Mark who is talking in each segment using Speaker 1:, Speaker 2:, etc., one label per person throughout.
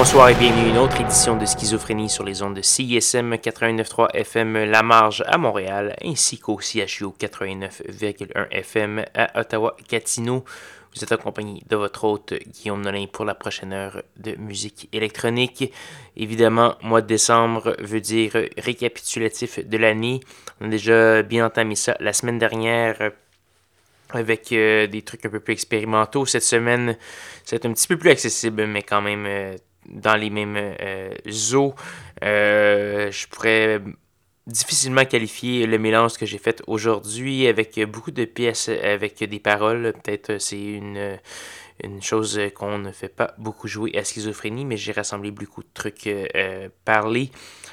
Speaker 1: Bonsoir et bienvenue à une autre édition de Schizophrénie sur les ondes de CISM 89.3 FM La Marge à Montréal ainsi qu'au CHU 89.1 FM à Ottawa-Gatineau. Vous êtes accompagné de votre hôte Guillaume Nolin pour la prochaine heure de musique électronique. Évidemment, mois de décembre veut dire récapitulatif de l'année. On a déjà bien entamé ça la semaine dernière avec euh, des trucs un peu plus expérimentaux. Cette semaine, c'est un petit peu plus accessible, mais quand même euh, dans les mêmes euh, eaux. Euh, je pourrais difficilement qualifier le mélange que j'ai fait aujourd'hui avec beaucoup de pièces avec des paroles. Peut-être c'est une, une chose qu'on ne fait pas beaucoup jouer à schizophrénie, mais j'ai rassemblé beaucoup de trucs euh, parlés.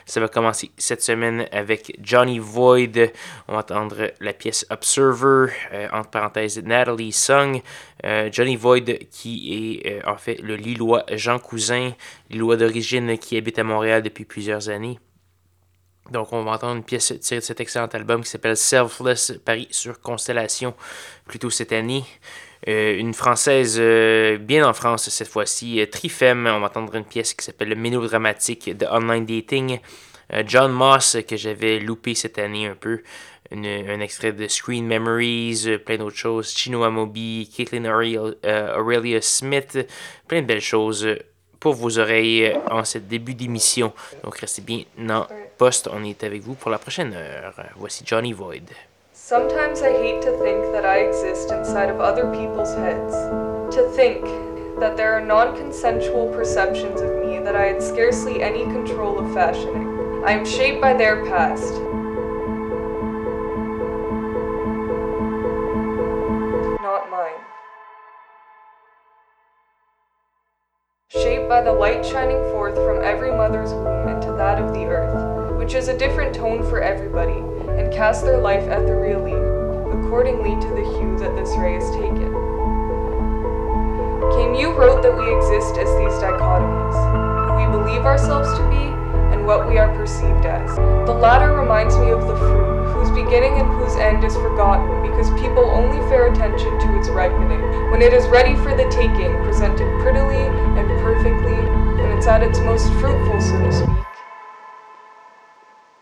Speaker 1: Ça va commencer cette semaine avec Johnny Void. On va entendre la pièce Observer, euh, entre parenthèses Natalie Sung. Euh, Johnny Void qui est en fait le Lillois Jean Cousin, Lillois d'origine qui habite à Montréal depuis plusieurs années. Donc, on va entendre une pièce tirée de cet excellent album qui s'appelle Selfless, Paris sur Constellation, plutôt cette année. Euh, une française euh, bien en France cette fois-ci, euh, Trifem. On va entendre une pièce qui s'appelle Le mélodramatique de Online Dating. John Moss, que j'avais loupé cette année un peu. un extrait de Screen Memories, plein d'autres choses. Chino Amobi, Caitlin Aurelia Smith, plein de belles choses pour vos oreilles en ce début d'émission. Donc restez bien en poste. On est avec vous pour la prochaine heure. Voici Johnny Void.
Speaker 2: Sometimes I hate to think that I exist inside of other people's heads. To think that there are non consensual perceptions of me that I had scarcely any control of fashioning. I am shaped by their past. Not mine. Shaped by the light shining forth from every mother's womb into that of the earth, which is a different tone for everybody and cast their life at the relief, accordingly to the hue that this ray is taken. Camus wrote that we exist as these dichotomies, who we believe ourselves to be and what we are perceived as. The latter reminds me of the fruit, whose beginning and whose end is forgotten because people only pay attention to its ripening. When it is ready for the taking, presented prettily and perfectly, when it's at its most fruitful, so to speak,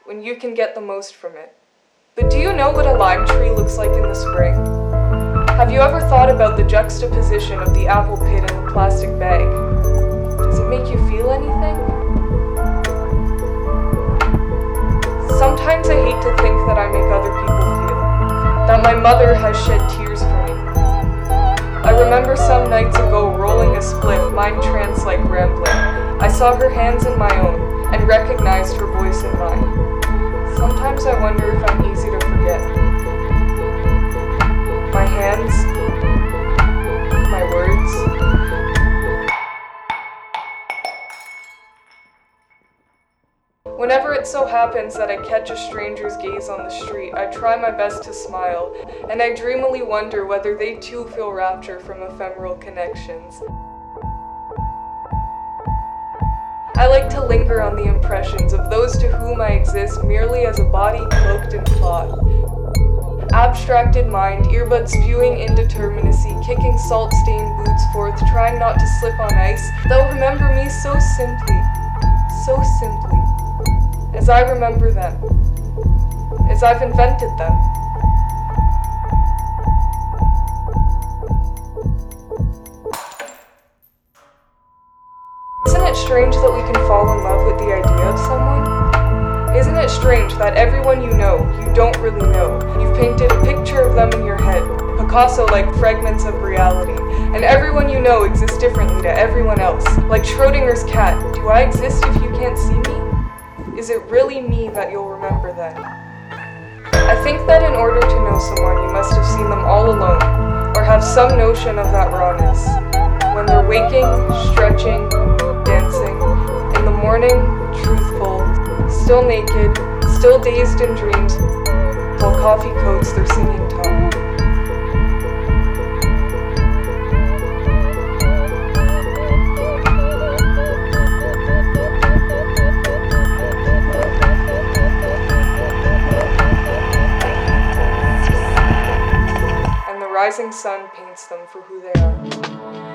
Speaker 2: when you can get the most from it. But do you know what a lime tree looks like in the spring? Have you ever thought about the juxtaposition of the apple pit and the plastic bag? Does it make you feel anything? Sometimes I hate to think that I make other people feel, that my mother has shed tears for me. I remember some nights ago rolling a spliff, mind trance like rambling. I saw her hands in my own and recognized her voice in mine. Sometimes I wonder if I'm easy to forget. My hands, my words. Whenever it so happens that I catch a stranger's gaze on the street, I try my best to smile, and I dreamily wonder whether they too feel rapture from ephemeral connections. I like to linger on the impressions of those to whom I exist merely as a body cloaked in thought. Abstracted mind, earbuds spewing indeterminacy, kicking salt stained boots forth, trying not to slip on ice. They'll remember me so simply, so simply, as I remember them, as I've invented them. Strange that we can fall in love with the idea of someone? Isn't it strange that everyone you know, you don't really know? You've painted a picture of them in your head, Picasso like fragments of reality, and everyone you know exists differently to everyone else. Like Schrodinger's cat, do I exist if you can't see me? Is it really me that you'll remember then? I think that in order to know someone, you must have seen them all alone, or have some notion of that rawness. When they're waking, stretching, morning, truthful, still naked, still dazed in dreams, while coffee coats their singing tongue. And the rising sun paints them for who they are.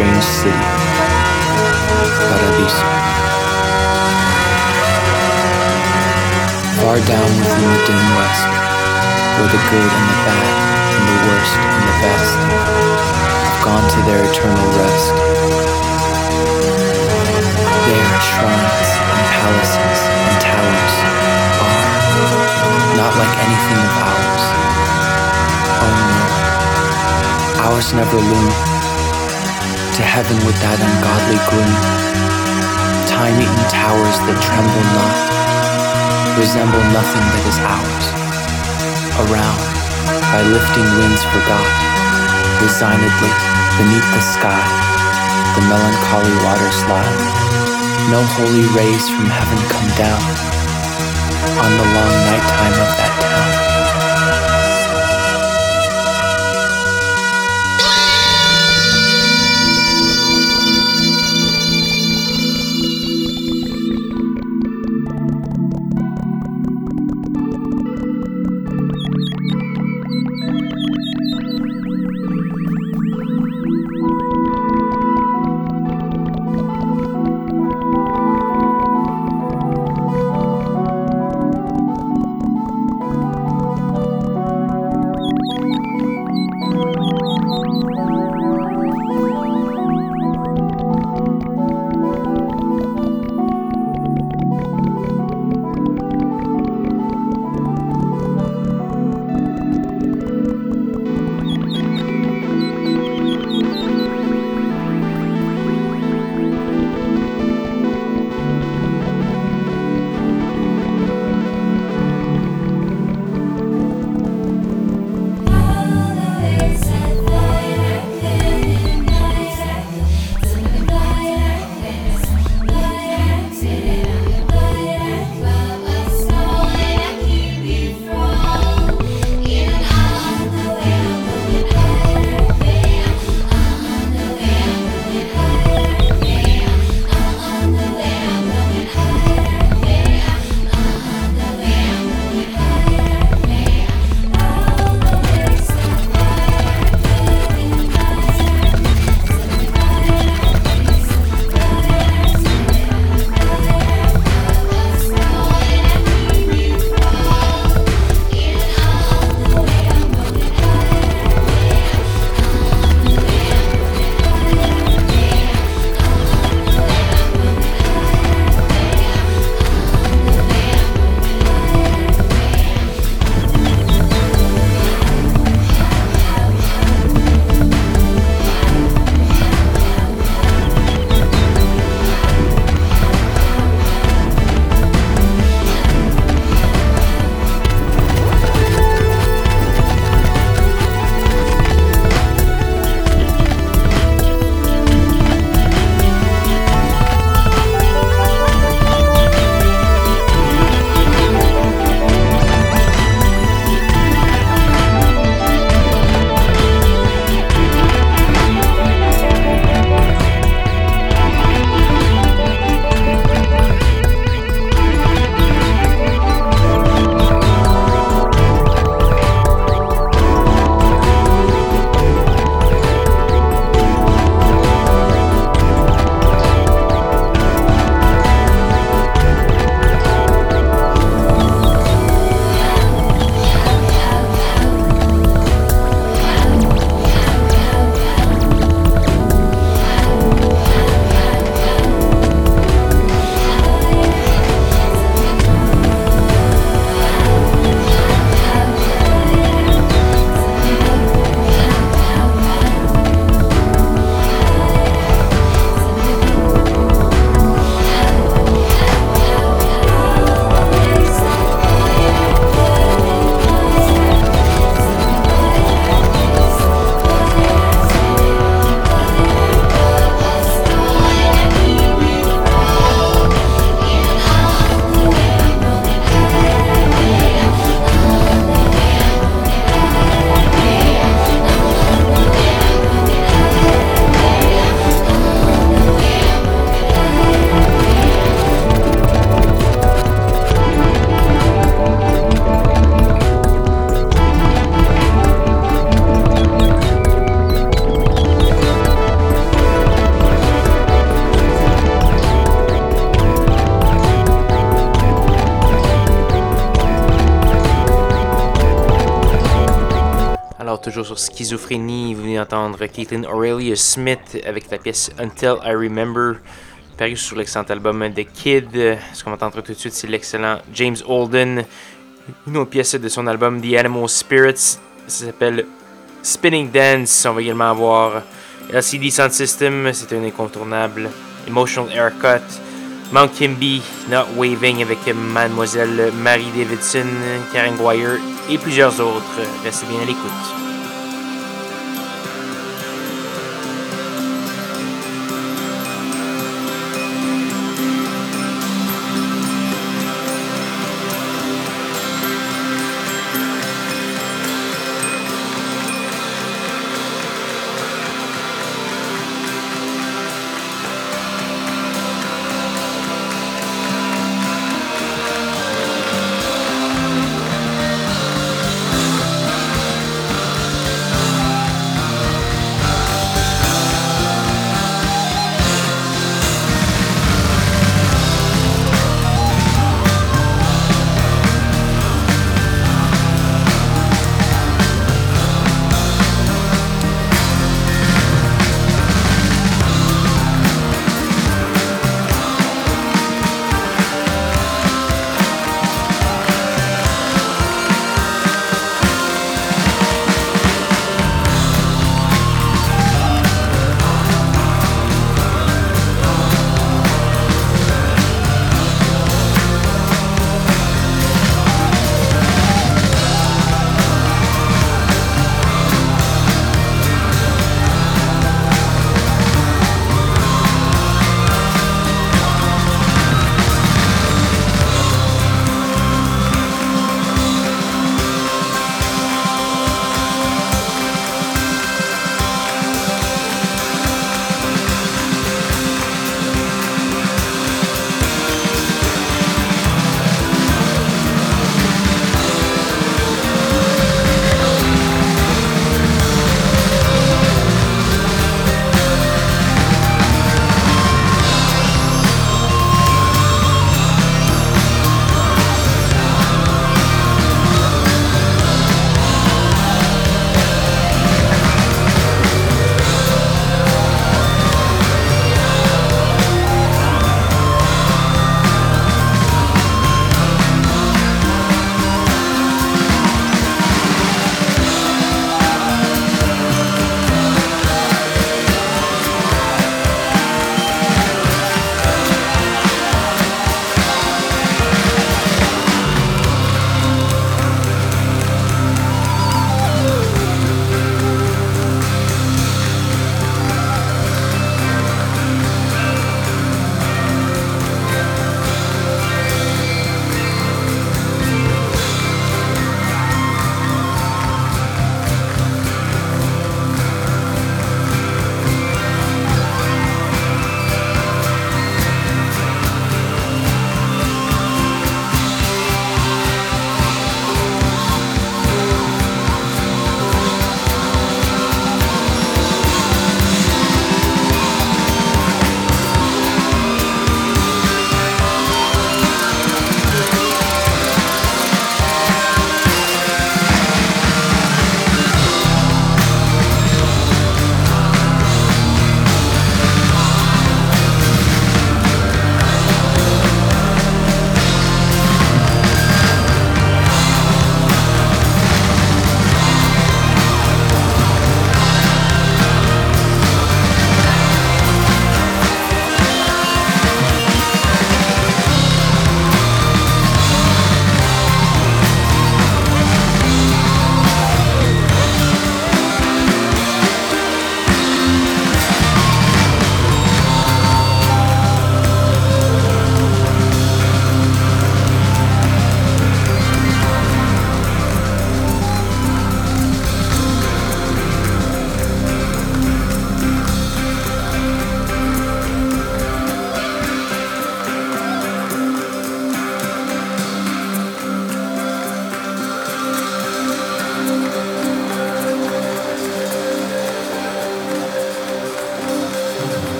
Speaker 3: Strange city, Paradiso. Far down within the dim west, where the good and the bad, and the worst and the best, have gone to their eternal rest. There, shrines and palaces and towers are not like anything of ours. Oh no, ours never loom to heaven with that ungodly gloom. Time-eaten towers that tremble not resemble nothing that is ours. Around, by lifting winds forgot, resignedly beneath the sky, the melancholy waters lie. No holy rays from heaven come down on the long nighttime of that town.
Speaker 1: Toujours sur Schizophrénie. Vous venez d'entendre Caitlin Aurelia Smith avec la pièce Until I Remember, paru sur l'excellent album The Kid. Ce qu'on va entendre tout de suite, c'est l'excellent James Holden. Une autre pièce de son album The Animal Spirits. Ça s'appelle Spinning Dance. On va également avoir LCD Sound System, c'est un incontournable. Emotional Haircut. Mount Kimby, Not Waving avec Mademoiselle Marie Davidson, Karen Guire et plusieurs autres. Restez bien à l'écoute.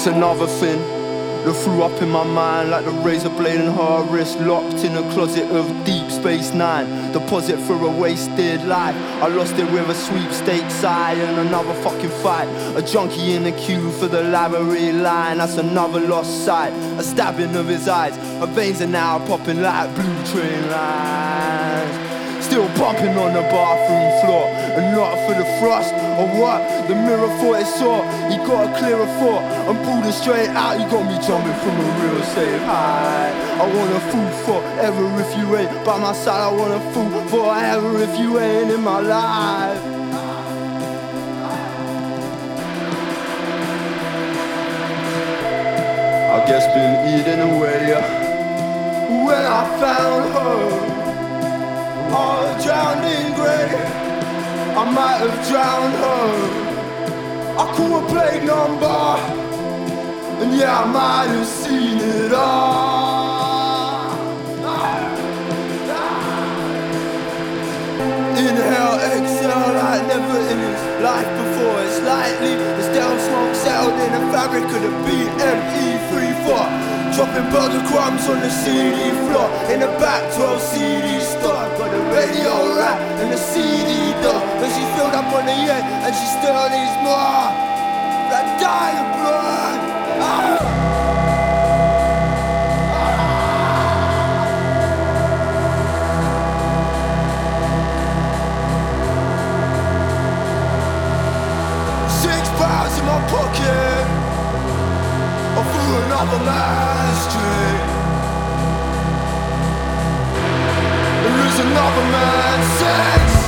Speaker 4: Here's another thing that flew up in my mind like the razor blade in her wrist, locked in a closet of Deep Space Nine. Deposit for a wasted life. I lost it with a sweepstakes eye and another fucking fight. A junkie in the queue for the library line. That's another lost sight. A stabbing of his eyes. Her veins are now popping like blue train lines. Still bumping on the bathroom floor And not for the frost or what? The mirror thought it saw. He got a clearer thought. I'm pulling straight out. You got me jumping from a real safe high. I want a fool forever if you ain't By my side. I want a fool forever if you ain't in my life. I guess been eating away when I found her all drowned in grey. I might have drowned her. I call a plate number, and yeah, I might have seen it all. Inhale, exhale, like never in his life before. It's lightly, the stale smoke settled in the fabric of the BME34. Dropping burger crumbs on the CD floor In the back 12 CD store radio rack and the CD door But she filled up on the end and she still needs more That dying blood ah. Six pounds in my pocket or through another man's dream. Another man's sex.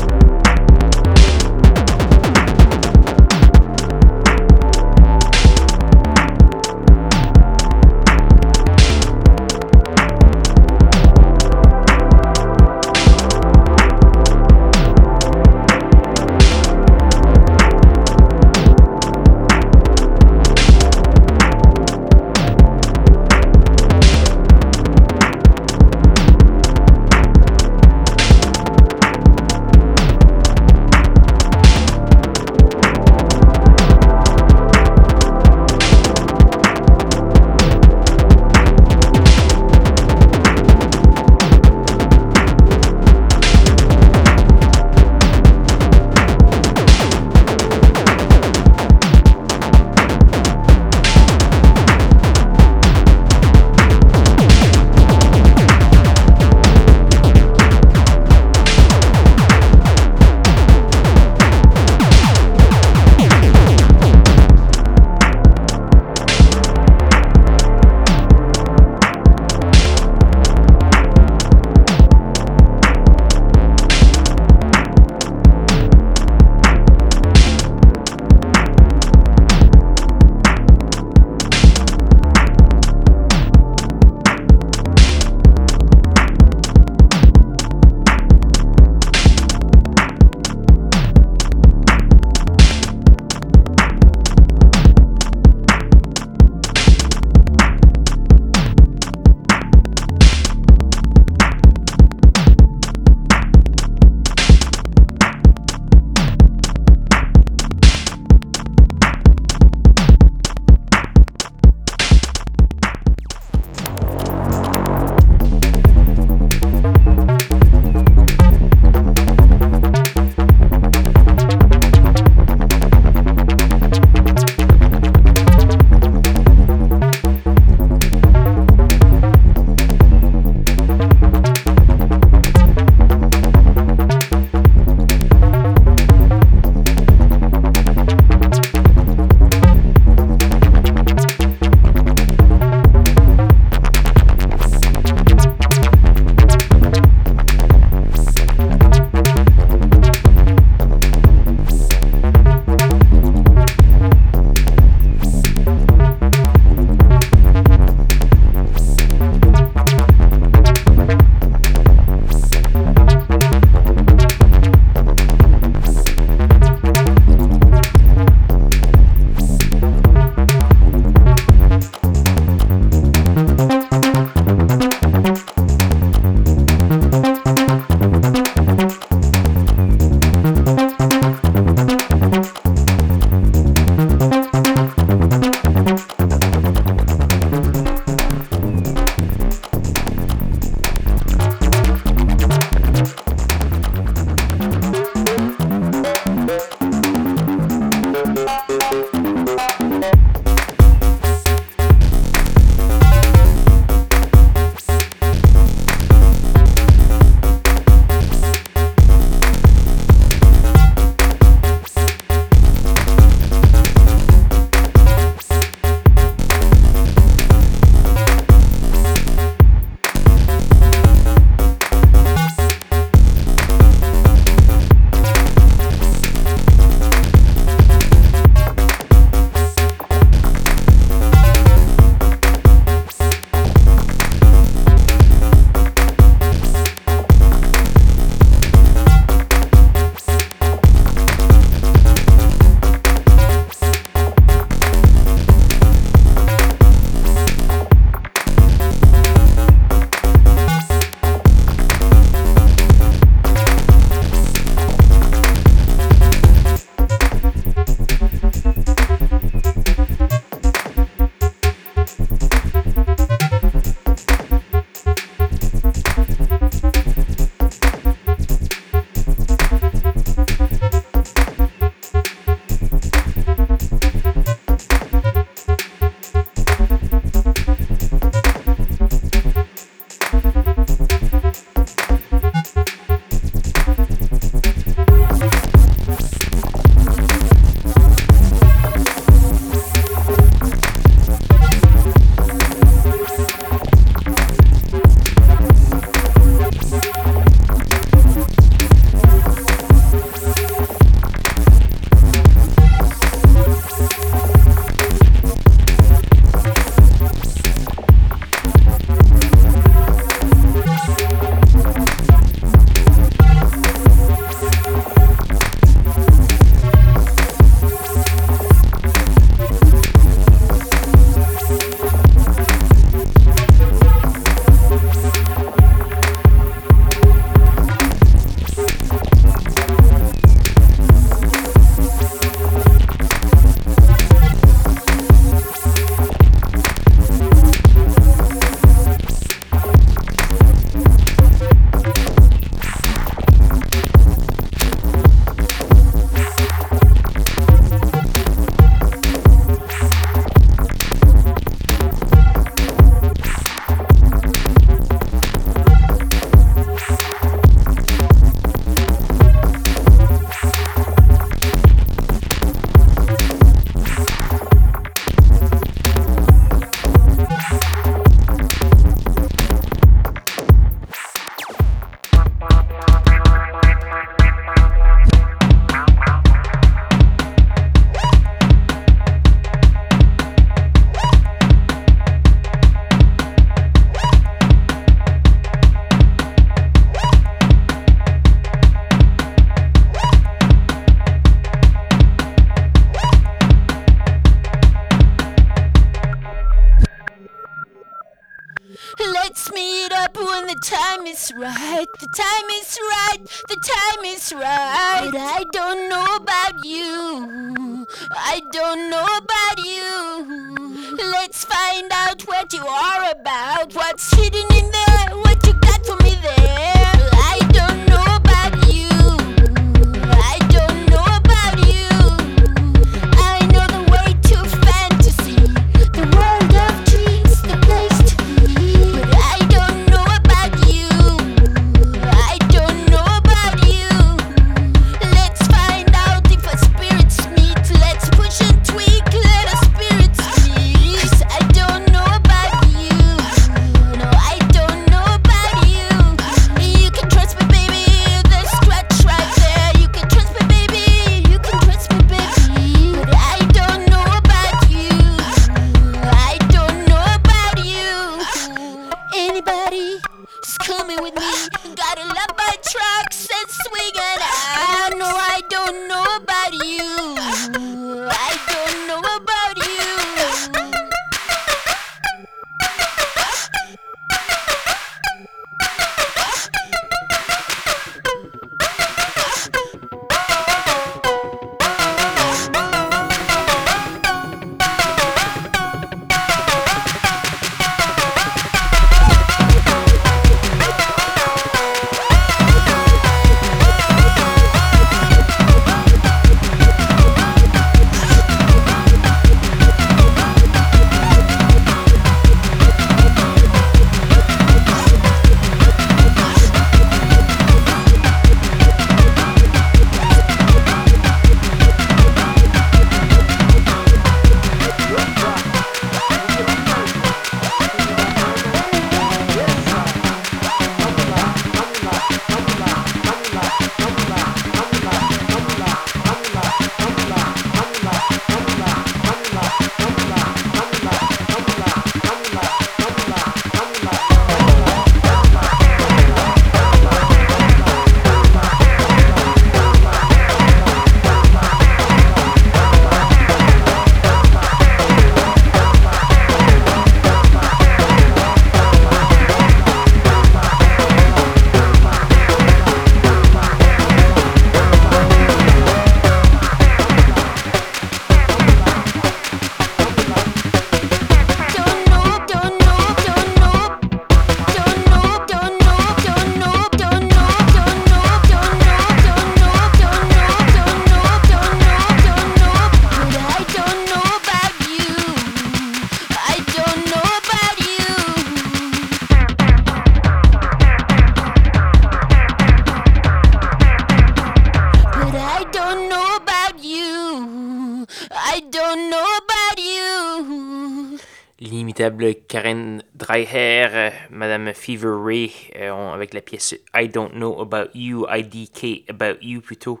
Speaker 1: Euh, Madame Fever Ray, euh, avec la pièce I Don't Know About You, IDK About You plutôt,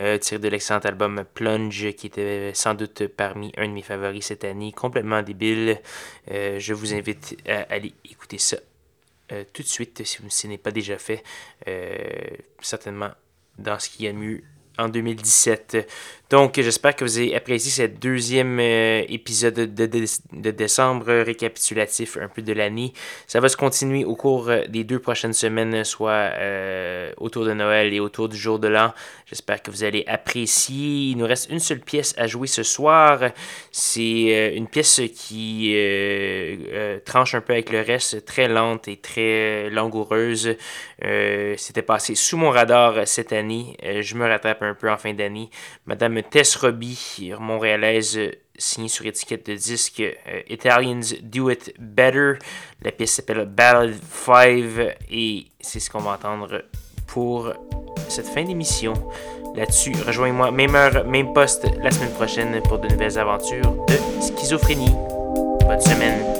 Speaker 1: euh, tiré de l'excellent album Plunge, qui était sans doute parmi un de mes favoris cette année, complètement débile. Je vous invite à aller écouter ça tout de suite si ce n'est pas déjà fait. Certainement dans ce qu'il y a mieux en 2017. Donc, j'espère que vous avez apprécié ce deuxième euh, épisode de, de- décembre récapitulatif un peu de l'année. Ça va se continuer au cours euh, des deux prochaines semaines, soit euh, autour de Noël et autour du jour de l'an. J'espère que vous allez apprécier. Il nous reste une seule pièce à jouer ce soir. C'est une pièce qui tranche un peu avec le reste, très lente et très langoureuse. C'était passé sous mon radar cette année. Je me rattrape un peu en fin d'année. Madame Tess Robbie, montréalaise, signée sur étiquette de disque euh, Italians Do It Better. La pièce s'appelle Ballad 5 et c'est ce qu'on va entendre pour cette fin d'émission. Là-dessus, rejoignez-moi, même heure, même poste, la semaine prochaine pour de nouvelles aventures de schizophrénie. Bonne semaine.